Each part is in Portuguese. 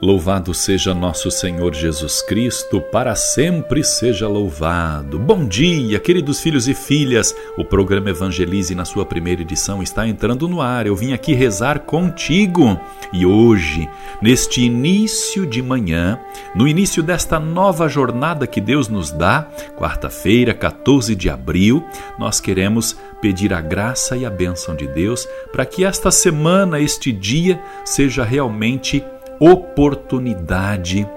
Louvado seja nosso Senhor Jesus Cristo, para sempre seja louvado. Bom dia, queridos filhos e filhas. O programa Evangelize, na sua primeira edição, está entrando no ar. Eu vim aqui rezar contigo. E hoje, neste início de manhã, no início desta nova jornada que Deus nos dá, quarta-feira, 14 de abril, nós queremos pedir a graça e a bênção de Deus para que esta semana, este dia, seja realmente oportunidade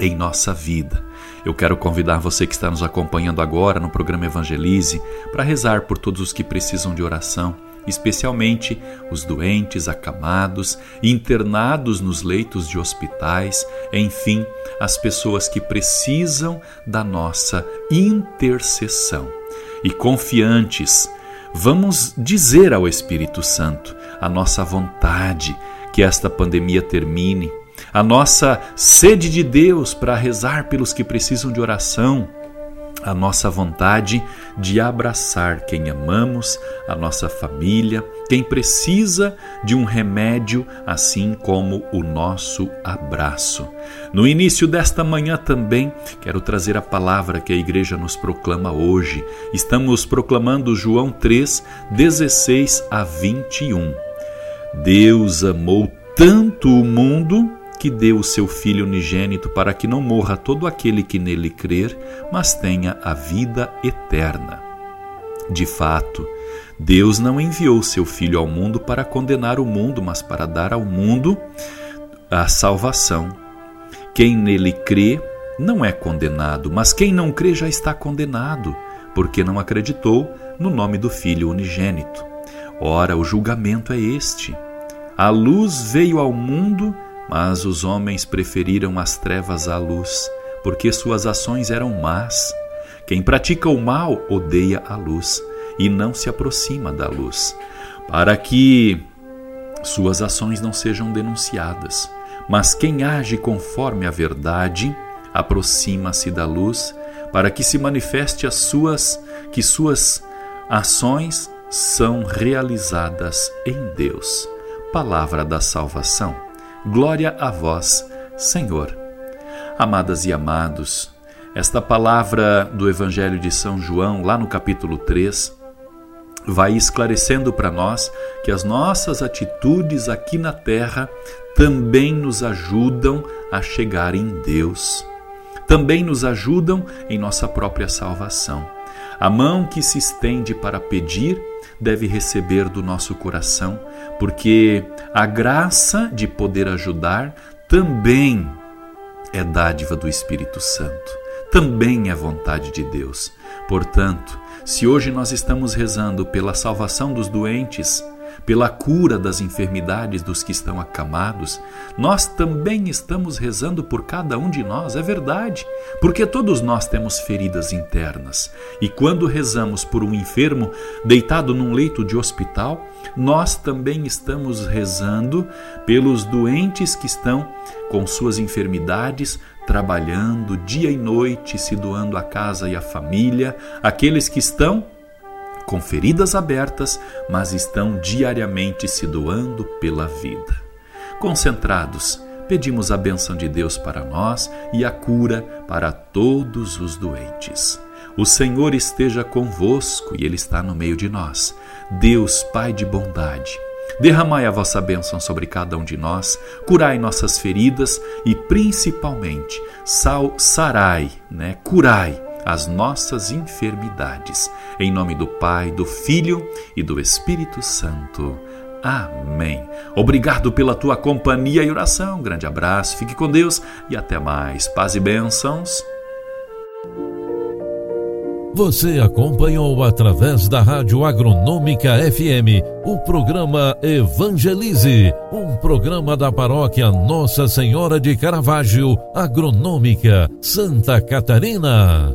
em nossa vida. Eu quero convidar você que está nos acompanhando agora no programa Evangelize para rezar por todos os que precisam de oração, especialmente os doentes, acamados, internados nos leitos de hospitais, enfim, as pessoas que precisam da nossa intercessão. E confiantes, vamos dizer ao Espírito Santo a nossa vontade que esta pandemia termine, a nossa sede de Deus para rezar pelos que precisam de oração, a nossa vontade de abraçar quem amamos, a nossa família, quem precisa de um remédio, assim como o nosso abraço. No início desta manhã também quero trazer a palavra que a igreja nos proclama hoje. Estamos proclamando João 3, 16 a 21. Deus amou tanto o mundo que deu o seu Filho unigênito para que não morra todo aquele que nele crer, mas tenha a vida eterna. De fato, Deus não enviou seu Filho ao mundo para condenar o mundo, mas para dar ao mundo a salvação. Quem nele crê não é condenado, mas quem não crê já está condenado, porque não acreditou no nome do Filho unigênito. Ora, o julgamento é este. A luz veio ao mundo, mas os homens preferiram as trevas à luz, porque suas ações eram más. Quem pratica o mal odeia a luz e não se aproxima da luz, para que suas ações não sejam denunciadas. Mas quem age conforme a verdade aproxima-se da luz, para que se manifeste as suas que suas ações são realizadas em Deus. Palavra da salvação. Glória a vós, Senhor. Amadas e amados, esta palavra do Evangelho de São João, lá no capítulo 3, vai esclarecendo para nós que as nossas atitudes aqui na terra também nos ajudam a chegar em Deus, também nos ajudam em nossa própria salvação. A mão que se estende para pedir deve receber do nosso coração, porque a graça de poder ajudar também é dádiva do Espírito Santo, também é vontade de Deus. Portanto, se hoje nós estamos rezando pela salvação dos doentes, pela cura das enfermidades dos que estão acamados, nós também estamos rezando por cada um de nós, é verdade, porque todos nós temos feridas internas. E quando rezamos por um enfermo deitado num leito de hospital, nós também estamos rezando pelos doentes que estão com suas enfermidades, trabalhando dia e noite, se doando à casa e à família, aqueles que estão com feridas abertas, mas estão diariamente se doando pela vida. Concentrados, pedimos a bênção de Deus para nós e a cura para todos os doentes. O Senhor esteja convosco e Ele está no meio de nós. Deus, Pai de bondade, derramai a vossa bênção sobre cada um de nós, curai nossas feridas e, principalmente, sal, sarai, né? curai as nossas enfermidades. Em nome do Pai, do Filho e do Espírito Santo. Amém. Obrigado pela tua companhia e oração. grande abraço, fique com Deus e até mais. Paz e bênçãos. Você acompanhou através da Rádio Agronômica FM o programa Evangelize, um programa da paróquia Nossa Senhora de Caravaggio, Agronômica, Santa Catarina.